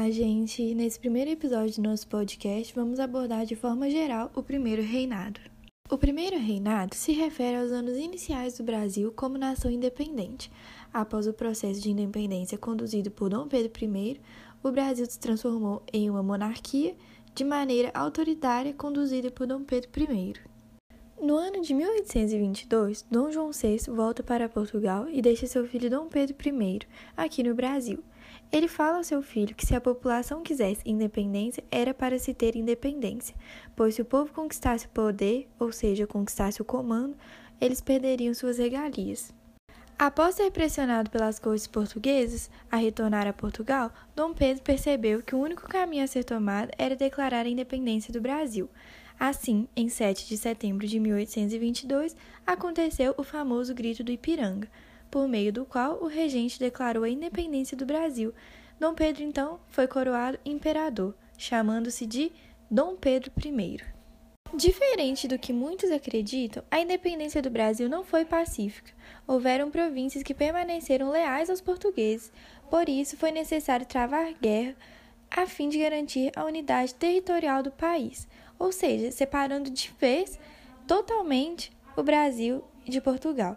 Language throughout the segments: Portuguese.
Olá, gente! Nesse primeiro episódio do nosso podcast, vamos abordar de forma geral o primeiro reinado. O primeiro reinado se refere aos anos iniciais do Brasil como nação independente. Após o processo de independência conduzido por Dom Pedro I, o Brasil se transformou em uma monarquia de maneira autoritária conduzida por Dom Pedro I. No ano de 1822, Dom João VI volta para Portugal e deixa seu filho Dom Pedro I aqui no Brasil. Ele fala ao seu filho que se a população quisesse independência, era para se ter independência, pois se o povo conquistasse o poder, ou seja, conquistasse o comando, eles perderiam suas regalias. Após ser pressionado pelas cortes portuguesas a retornar a Portugal, Dom Pedro percebeu que o único caminho a ser tomado era declarar a independência do Brasil. Assim, em 7 de setembro de 1822, aconteceu o famoso Grito do Ipiranga, por meio do qual o regente declarou a independência do Brasil. Dom Pedro, então, foi coroado imperador, chamando-se de Dom Pedro I. Diferente do que muitos acreditam, a independência do Brasil não foi pacífica. Houveram províncias que permaneceram leais aos portugueses, por isso foi necessário travar guerra a fim de garantir a unidade territorial do país, ou seja, separando de vez totalmente o Brasil de Portugal.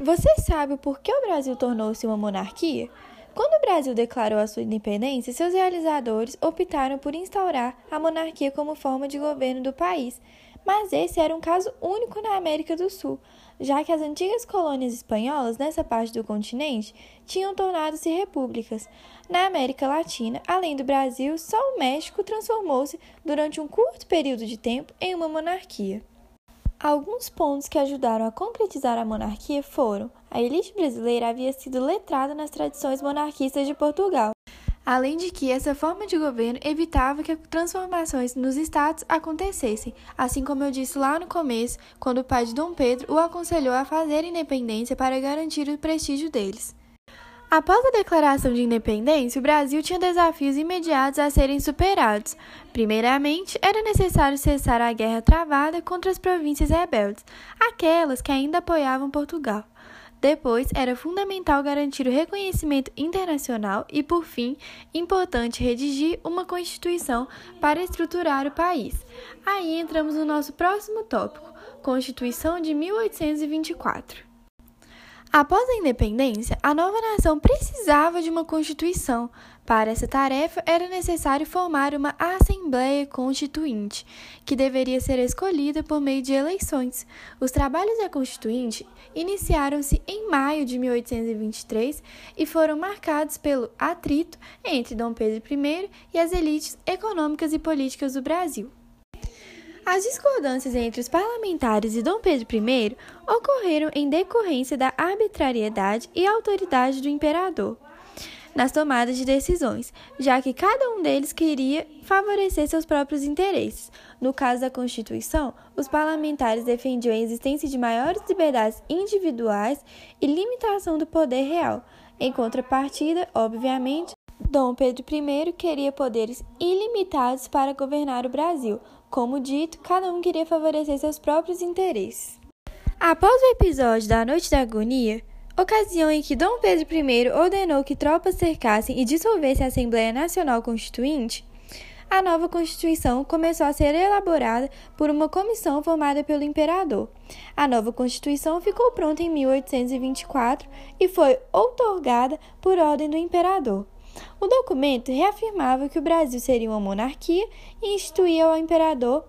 Você sabe por que o Brasil tornou-se uma monarquia? Quando o Brasil declarou a sua independência, seus realizadores optaram por instaurar a monarquia como forma de governo do país. Mas esse era um caso único na América do Sul, já que as antigas colônias espanholas nessa parte do continente tinham tornado-se repúblicas. Na América Latina, além do Brasil, só o México transformou-se durante um curto período de tempo em uma monarquia. Alguns pontos que ajudaram a concretizar a monarquia foram: a elite brasileira havia sido letrada nas tradições monarquistas de Portugal, além de que essa forma de governo evitava que transformações nos estados acontecessem, assim como eu disse lá no começo, quando o pai de Dom Pedro o aconselhou a fazer independência para garantir o prestígio deles. Após a declaração de independência, o Brasil tinha desafios imediatos a serem superados. Primeiramente, era necessário cessar a guerra travada contra as províncias rebeldes, aquelas que ainda apoiavam Portugal. Depois, era fundamental garantir o reconhecimento internacional e, por fim, importante redigir uma Constituição para estruturar o país. Aí entramos no nosso próximo tópico, Constituição de 1824. Após a independência, a nova nação precisava de uma constituição. Para essa tarefa, era necessário formar uma Assembleia Constituinte, que deveria ser escolhida por meio de eleições. Os trabalhos da Constituinte iniciaram-se em maio de 1823 e foram marcados pelo atrito entre Dom Pedro I e as elites econômicas e políticas do Brasil. As discordâncias entre os parlamentares e Dom Pedro I ocorreram em decorrência da arbitrariedade e autoridade do imperador nas tomadas de decisões, já que cada um deles queria favorecer seus próprios interesses. No caso da Constituição, os parlamentares defendiam a existência de maiores liberdades individuais e limitação do poder real. Em contrapartida, obviamente, Dom Pedro I queria poderes ilimitados para governar o Brasil, como dito, cada um queria favorecer seus próprios interesses. Após o episódio da Noite da Agonia, ocasião em que Dom Pedro I ordenou que tropas cercassem e dissolvessem a Assembleia Nacional Constituinte, a nova Constituição começou a ser elaborada por uma comissão formada pelo imperador. A nova Constituição ficou pronta em 1824 e foi outorgada por ordem do imperador. O documento reafirmava que o Brasil seria uma monarquia e instituía ao imperador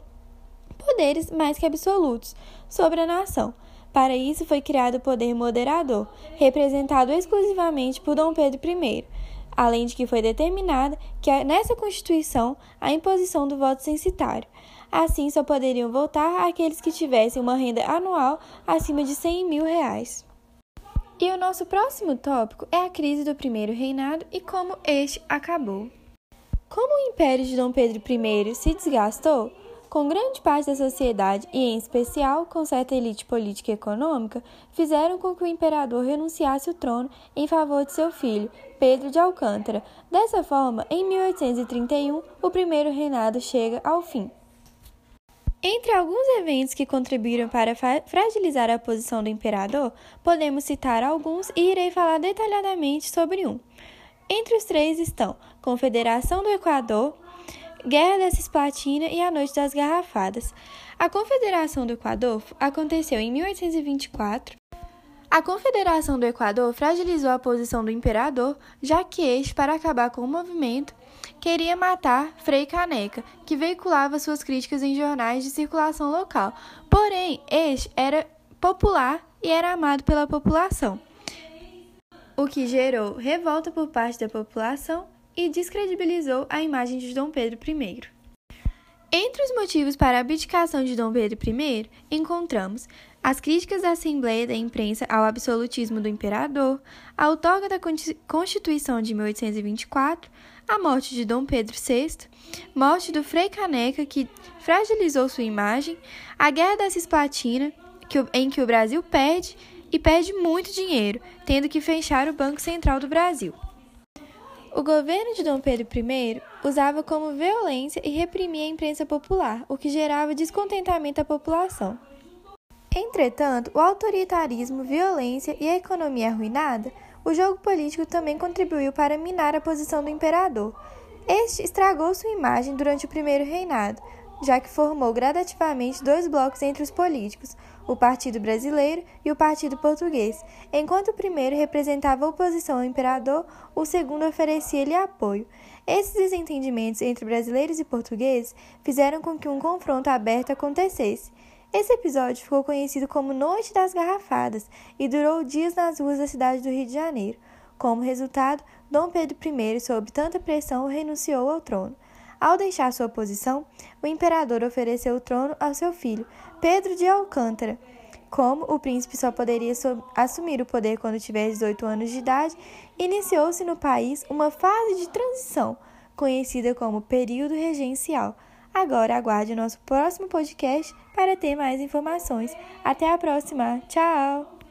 poderes mais que absolutos sobre a nação. Para isso foi criado o poder moderador, representado exclusivamente por Dom Pedro I, além de que foi determinada que nessa Constituição a imposição do voto censitário. Assim, só poderiam votar aqueles que tivessem uma renda anual acima de 100 mil reais. E o nosso próximo tópico é a crise do primeiro reinado e como este acabou. Como o império de Dom Pedro I se desgastou, com grande parte da sociedade e, em especial, com certa elite política e econômica, fizeram com que o imperador renunciasse o trono em favor de seu filho, Pedro de Alcântara. Dessa forma, em 1831, o primeiro reinado chega ao fim. Entre alguns eventos que contribuíram para fragilizar a posição do imperador, podemos citar alguns e irei falar detalhadamente sobre um. Entre os três estão Confederação do Equador, Guerra da Cisplatina e a Noite das Garrafadas. A Confederação do Equador aconteceu em 1824. A Confederação do Equador fragilizou a posição do imperador, já que este, para acabar com o movimento, queria matar Frei Caneca, que veiculava suas críticas em jornais de circulação local. Porém, este era popular e era amado pela população, o que gerou revolta por parte da população e descredibilizou a imagem de Dom Pedro I. Entre os motivos para a abdicação de Dom Pedro I, encontramos as críticas da Assembleia e da imprensa ao absolutismo do imperador, a outorga da Constituição de 1824, a morte de Dom Pedro VI, morte do Frei Caneca, que fragilizou sua imagem, a Guerra da Cisplatina, em que o Brasil perde e perde muito dinheiro, tendo que fechar o Banco Central do Brasil. O governo de Dom Pedro I usava como violência e reprimia a imprensa popular, o que gerava descontentamento à população. Entretanto, o autoritarismo, violência e a economia arruinada, o jogo político também contribuiu para minar a posição do imperador. Este estragou sua imagem durante o primeiro reinado, já que formou gradativamente dois blocos entre os políticos, o Partido Brasileiro e o Partido Português. Enquanto o primeiro representava oposição ao imperador, o segundo oferecia-lhe apoio. Esses desentendimentos entre brasileiros e portugueses fizeram com que um confronto aberto acontecesse. Esse episódio ficou conhecido como Noite das Garrafadas e durou dias nas ruas da cidade do Rio de Janeiro. Como resultado, Dom Pedro I, sob tanta pressão, renunciou ao trono. Ao deixar sua posição, o imperador ofereceu o trono ao seu filho, Pedro de Alcântara. Como o príncipe só poderia assumir o poder quando tivesse 18 anos de idade, iniciou-se no país uma fase de transição, conhecida como período regencial. Agora aguarde o nosso próximo podcast para ter mais informações. Até a próxima. Tchau!